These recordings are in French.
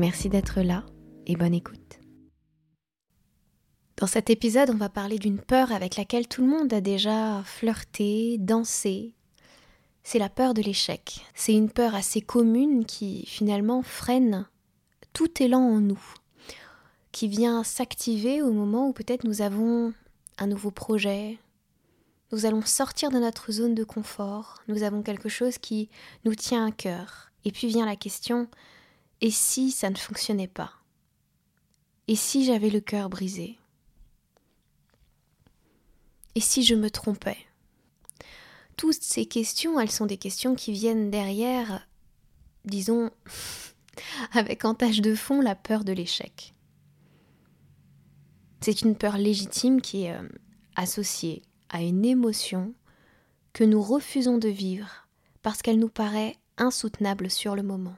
Merci d'être là et bonne écoute. Dans cet épisode, on va parler d'une peur avec laquelle tout le monde a déjà flirté, dansé. C'est la peur de l'échec. C'est une peur assez commune qui finalement freine tout élan en nous, qui vient s'activer au moment où peut-être nous avons un nouveau projet, nous allons sortir de notre zone de confort, nous avons quelque chose qui nous tient à cœur. Et puis vient la question, et si ça ne fonctionnait pas? Et si j'avais le cœur brisé? Et si je me trompais? Toutes ces questions, elles sont des questions qui viennent derrière, disons, avec en tâche de fond la peur de l'échec. C'est une peur légitime qui est euh, associée à une émotion que nous refusons de vivre parce qu'elle nous paraît insoutenable sur le moment.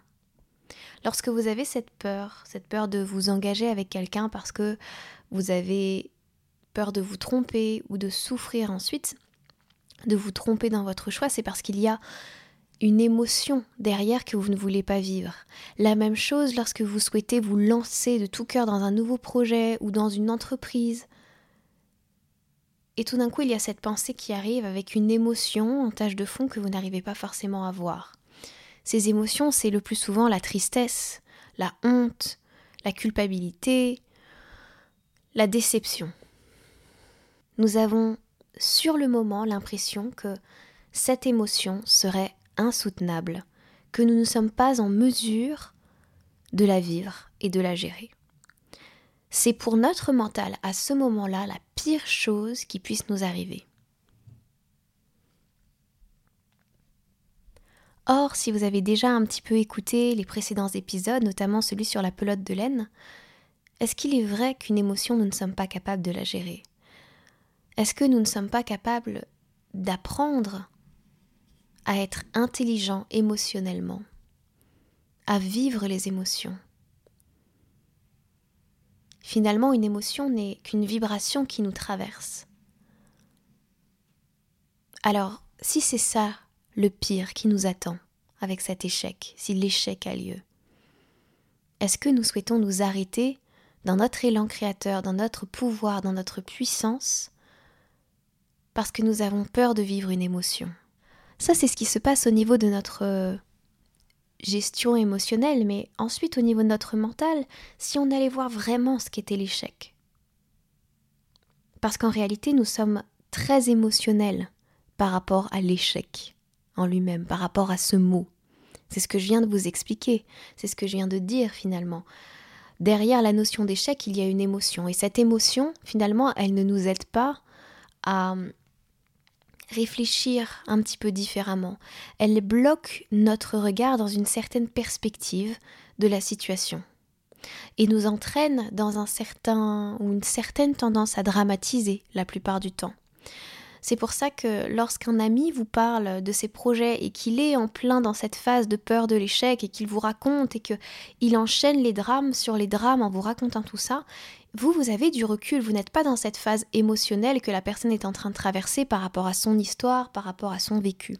Lorsque vous avez cette peur, cette peur de vous engager avec quelqu'un parce que vous avez peur de vous tromper ou de souffrir ensuite, de vous tromper dans votre choix, c'est parce qu'il y a une émotion derrière que vous ne voulez pas vivre. La même chose lorsque vous souhaitez vous lancer de tout cœur dans un nouveau projet ou dans une entreprise. Et tout d'un coup, il y a cette pensée qui arrive avec une émotion en tâche de fond que vous n'arrivez pas forcément à voir. Ces émotions, c'est le plus souvent la tristesse, la honte, la culpabilité, la déception. Nous avons sur le moment l'impression que cette émotion serait insoutenable, que nous ne sommes pas en mesure de la vivre et de la gérer. C'est pour notre mental à ce moment-là la pire chose qui puisse nous arriver. Or, si vous avez déjà un petit peu écouté les précédents épisodes, notamment celui sur la pelote de laine, est-ce qu'il est vrai qu'une émotion, nous ne sommes pas capables de la gérer? Est-ce que nous ne sommes pas capables d'apprendre à être intelligents émotionnellement, à vivre les émotions? Finalement, une émotion n'est qu'une vibration qui nous traverse. Alors, si c'est ça le pire qui nous attend avec cet échec, si l'échec a lieu. Est-ce que nous souhaitons nous arrêter dans notre élan créateur, dans notre pouvoir, dans notre puissance, parce que nous avons peur de vivre une émotion? Ça, c'est ce qui se passe au niveau de notre euh, gestion émotionnelle, mais ensuite au niveau de notre mental, si on allait voir vraiment ce qu'était l'échec. Parce qu'en réalité, nous sommes très émotionnels par rapport à l'échec en lui-même par rapport à ce mot. C'est ce que je viens de vous expliquer, c'est ce que je viens de dire finalement. Derrière la notion d'échec, il y a une émotion. Et cette émotion, finalement, elle ne nous aide pas à réfléchir un petit peu différemment. Elle bloque notre regard dans une certaine perspective de la situation et nous entraîne dans un certain ou une certaine tendance à dramatiser la plupart du temps. C'est pour ça que lorsqu'un ami vous parle de ses projets et qu'il est en plein dans cette phase de peur de l'échec et qu'il vous raconte et qu'il enchaîne les drames sur les drames en vous racontant tout ça, vous, vous avez du recul, vous n'êtes pas dans cette phase émotionnelle que la personne est en train de traverser par rapport à son histoire, par rapport à son vécu.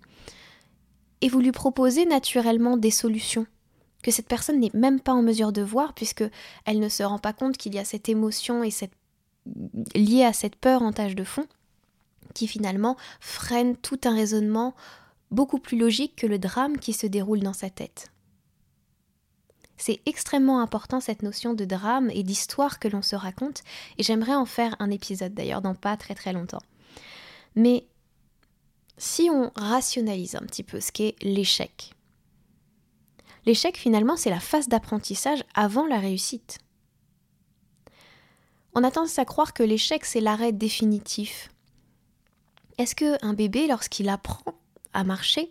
Et vous lui proposez naturellement des solutions que cette personne n'est même pas en mesure de voir puisque elle ne se rend pas compte qu'il y a cette émotion et cette liée à cette peur en tâche de fond qui finalement freine tout un raisonnement beaucoup plus logique que le drame qui se déroule dans sa tête. C'est extrêmement important cette notion de drame et d'histoire que l'on se raconte, et j'aimerais en faire un épisode d'ailleurs dans pas très très longtemps. Mais si on rationalise un petit peu ce qu'est l'échec, l'échec finalement c'est la phase d'apprentissage avant la réussite. On a tendance à croire que l'échec c'est l'arrêt définitif, est-ce qu'un bébé, lorsqu'il apprend à marcher,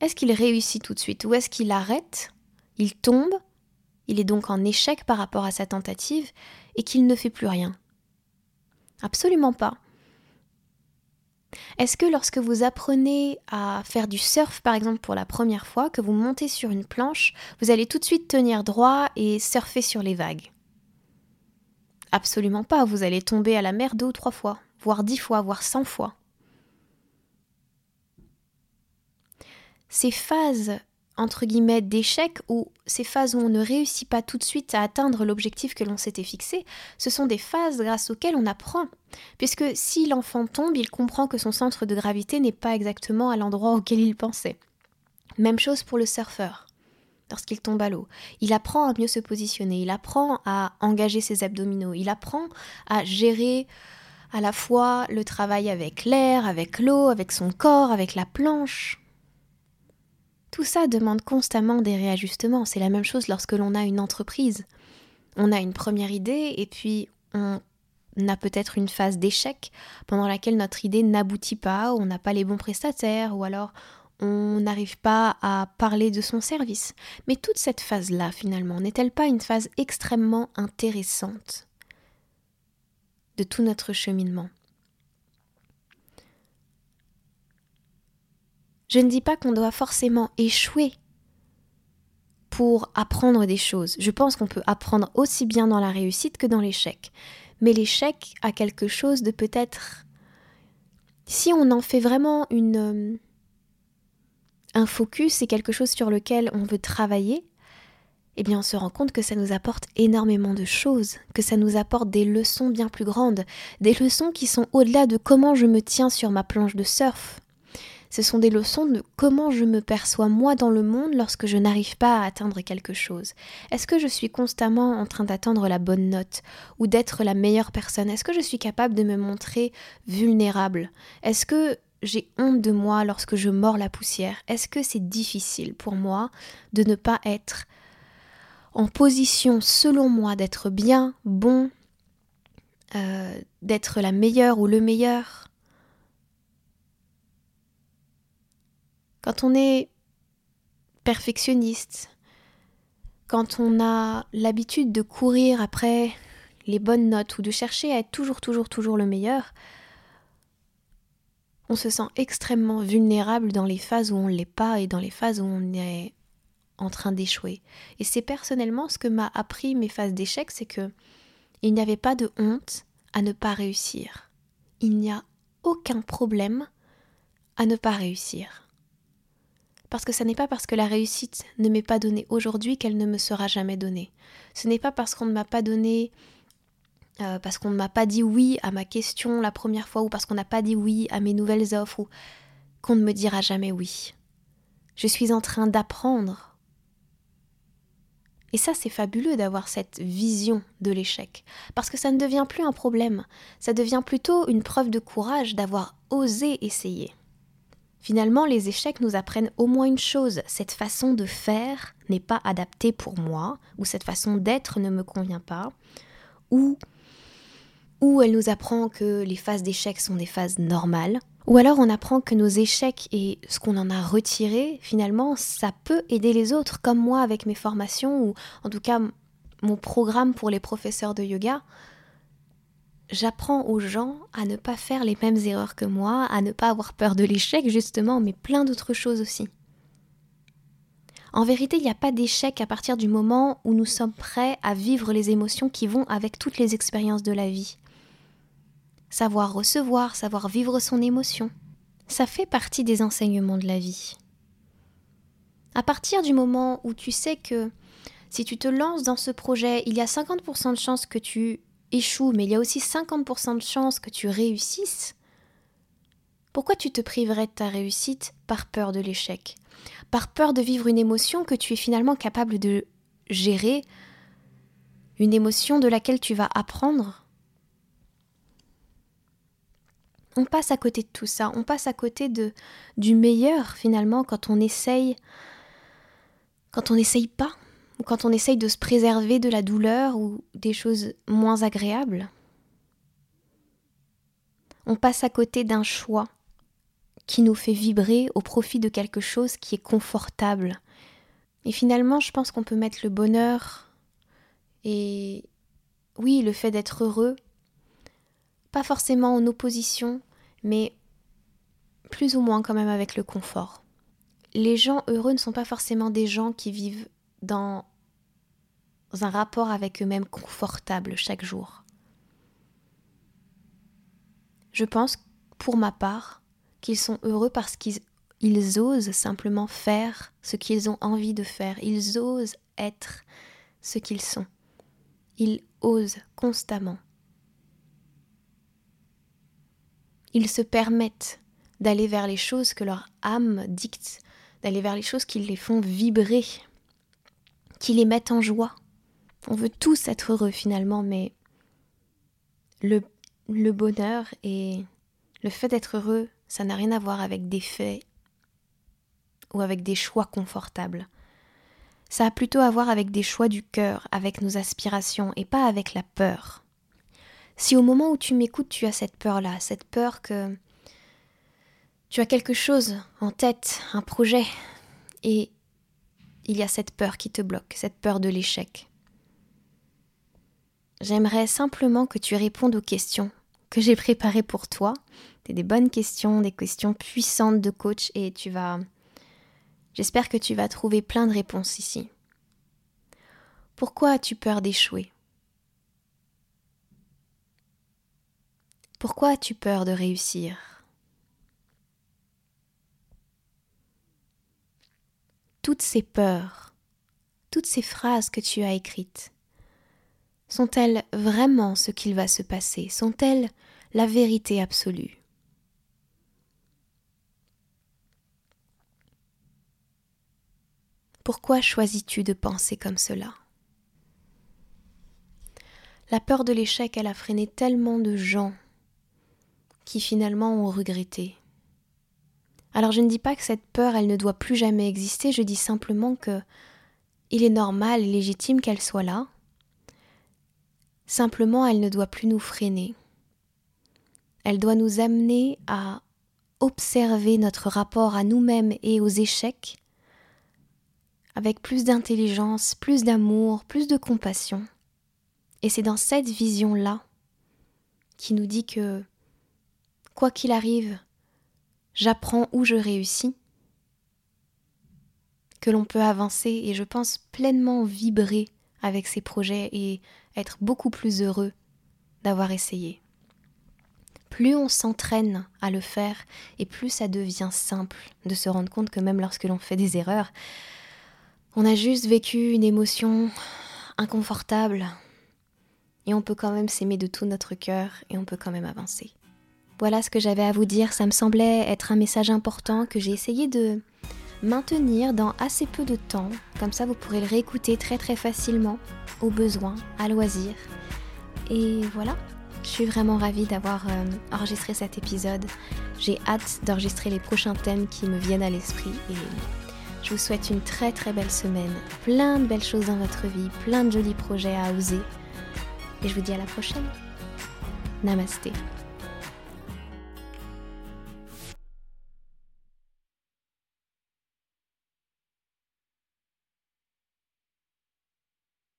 est-ce qu'il réussit tout de suite ou est-ce qu'il arrête, il tombe il est donc en échec par rapport à sa tentative et qu'il ne fait plus rien? Absolument pas. Est-ce que lorsque vous apprenez à faire du surf, par exemple, pour la première fois, que vous montez sur une planche, vous allez tout de suite tenir droit et surfer sur les vagues? Absolument pas, vous allez tomber à la mer deux ou trois fois, voire dix fois, voire cent fois. Ces phases entre guillemets d'échec ou ces phases où on ne réussit pas tout de suite à atteindre l'objectif que l'on s'était fixé, ce sont des phases grâce auxquelles on apprend. Puisque si l'enfant tombe, il comprend que son centre de gravité n'est pas exactement à l'endroit auquel il pensait. Même chose pour le surfeur. Lorsqu'il tombe à l'eau, il apprend à mieux se positionner, il apprend à engager ses abdominaux, il apprend à gérer à la fois le travail avec l'air, avec l'eau, avec son corps, avec la planche. Tout ça demande constamment des réajustements. C'est la même chose lorsque l'on a une entreprise. On a une première idée et puis on a peut-être une phase d'échec pendant laquelle notre idée n'aboutit pas, on n'a pas les bons prestataires, ou alors on n'arrive pas à parler de son service. Mais toute cette phase-là, finalement, n'est-elle pas une phase extrêmement intéressante? De tout notre cheminement Je ne dis pas qu'on doit forcément échouer pour apprendre des choses. Je pense qu'on peut apprendre aussi bien dans la réussite que dans l'échec. Mais l'échec a quelque chose de peut-être... Si on en fait vraiment une... Euh, un focus, c'est quelque chose sur lequel on veut travailler, eh bien on se rend compte que ça nous apporte énormément de choses, que ça nous apporte des leçons bien plus grandes, des leçons qui sont au-delà de comment je me tiens sur ma planche de surf, ce sont des leçons de comment je me perçois moi dans le monde lorsque je n'arrive pas à atteindre quelque chose. Est-ce que je suis constamment en train d'attendre la bonne note ou d'être la meilleure personne? Est-ce que je suis capable de me montrer vulnérable? Est-ce que j'ai honte de moi lorsque je mords la poussière? Est-ce que c'est difficile pour moi de ne pas être en position, selon moi, d'être bien, bon, euh, d'être la meilleure ou le meilleur. Quand on est perfectionniste, quand on a l'habitude de courir après les bonnes notes ou de chercher à être toujours, toujours, toujours le meilleur, on se sent extrêmement vulnérable dans les phases où on ne l'est pas et dans les phases où on est en train d'échouer. Et c'est personnellement ce que m'a appris mes phases d'échec, c'est que il n'y avait pas de honte à ne pas réussir. Il n'y a aucun problème à ne pas réussir. Parce que ce n'est pas parce que la réussite ne m'est pas donnée aujourd'hui qu'elle ne me sera jamais donnée. Ce n'est pas parce qu'on ne m'a pas donné, euh, parce qu'on ne m'a pas dit oui à ma question la première fois, ou parce qu'on n'a pas dit oui à mes nouvelles offres, ou qu'on ne me dira jamais oui. Je suis en train d'apprendre. Et ça, c'est fabuleux d'avoir cette vision de l'échec, parce que ça ne devient plus un problème, ça devient plutôt une preuve de courage d'avoir osé essayer. Finalement, les échecs nous apprennent au moins une chose, cette façon de faire n'est pas adaptée pour moi, ou cette façon d'être ne me convient pas, ou, ou elle nous apprend que les phases d'échec sont des phases normales, ou alors on apprend que nos échecs et ce qu'on en a retiré, finalement, ça peut aider les autres, comme moi avec mes formations, ou en tout cas mon programme pour les professeurs de yoga, j'apprends aux gens à ne pas faire les mêmes erreurs que moi, à ne pas avoir peur de l'échec justement, mais plein d'autres choses aussi. En vérité, il n'y a pas d'échec à partir du moment où nous sommes prêts à vivre les émotions qui vont avec toutes les expériences de la vie. Savoir recevoir, savoir vivre son émotion, ça fait partie des enseignements de la vie. À partir du moment où tu sais que si tu te lances dans ce projet, il y a 50% de chances que tu échoue, mais il y a aussi 50% de chances que tu réussisses, pourquoi tu te priverais de ta réussite par peur de l'échec? Par peur de vivre une émotion que tu es finalement capable de gérer, une émotion de laquelle tu vas apprendre? On passe à côté de tout ça, on passe à côté de du meilleur finalement quand on essaye quand on n'essaye pas quand on essaye de se préserver de la douleur ou des choses moins agréables. On passe à côté d'un choix qui nous fait vibrer au profit de quelque chose qui est confortable. Et finalement, je pense qu'on peut mettre le bonheur Et oui, le fait d'être heureux, pas forcément en opposition, mais plus ou moins quand même avec le confort. Les gens heureux ne sont pas forcément des gens qui vivent dans un rapport avec eux-mêmes confortable chaque jour. Je pense, pour ma part, qu'ils sont heureux parce qu'ils osent simplement faire ce qu'ils ont envie de faire. Ils osent être ce qu'ils sont. Ils osent constamment. Ils se permettent d'aller vers les choses que leur âme dicte, d'aller vers les choses qui les font vibrer, qui les mettent en joie. On veut tous être heureux finalement, mais le, bonheur et le fait d'être heureux, ça n'a rien à voir avec des faits ou avec des choix confortables. Ça a plutôt à voir avec des choix du cœur, avec nos aspirations et pas avec la peur. Si au moment où tu m'écoutes, tu as cette peur-là, cette peur que tu as quelque chose en tête, un projet, et il y a cette peur qui te bloque, cette peur de l'échec. J'aimerais simplement que tu répondes aux questions que j'ai préparées pour toi. C'est des bonnes questions, des questions puissantes de coach, et tu vas J'espère que tu vas trouver plein de réponses ici. Pourquoi as-tu peur d'échouer? Pourquoi as-tu peur de réussir? Toutes ces peurs, toutes ces phrases que tu as écrites, sont-elles vraiment ce qu'il va se passer? Sont-elles la vérité absolue? Pourquoi choisis-tu de penser comme cela? La peur de l'échec, elle a freiné tellement de gens qui finalement ont regretté. Alors je ne dis pas que cette peur, elle ne doit plus jamais exister, je dis simplement que il est normal et légitime qu'elle soit là. Simplement, elle ne doit plus nous freiner. Elle doit nous amener à observer notre rapport à nous-mêmes et aux échecs avec plus d'intelligence, plus d'amour, plus de compassion. Et c'est dans cette vision-là qui nous dit que, quoi qu'il arrive, j'apprends où je réussis, que l'on peut avancer et je pense pleinement vibrer avec ces projets et être beaucoup plus heureux d'avoir essayé. Plus on s'entraîne à le faire et plus ça devient simple de se rendre compte que même lorsque l'on fait des erreurs, on a juste vécu une émotion inconfortable et on peut quand même s'aimer de tout notre cœur et on peut quand même avancer. Voilà ce que j'avais à vous dire, ça me semblait être un message important que j'ai essayé de maintenir dans assez peu de temps, comme ça vous pourrez le réécouter très très facilement, au besoin, à loisir. Et voilà, je suis vraiment ravie d'avoir euh, enregistré cet épisode. J'ai hâte d'enregistrer les prochains thèmes qui me viennent à l'esprit et je vous souhaite une très très belle semaine, plein de belles choses dans votre vie, plein de jolis projets à oser. Et je vous dis à la prochaine. Namasté.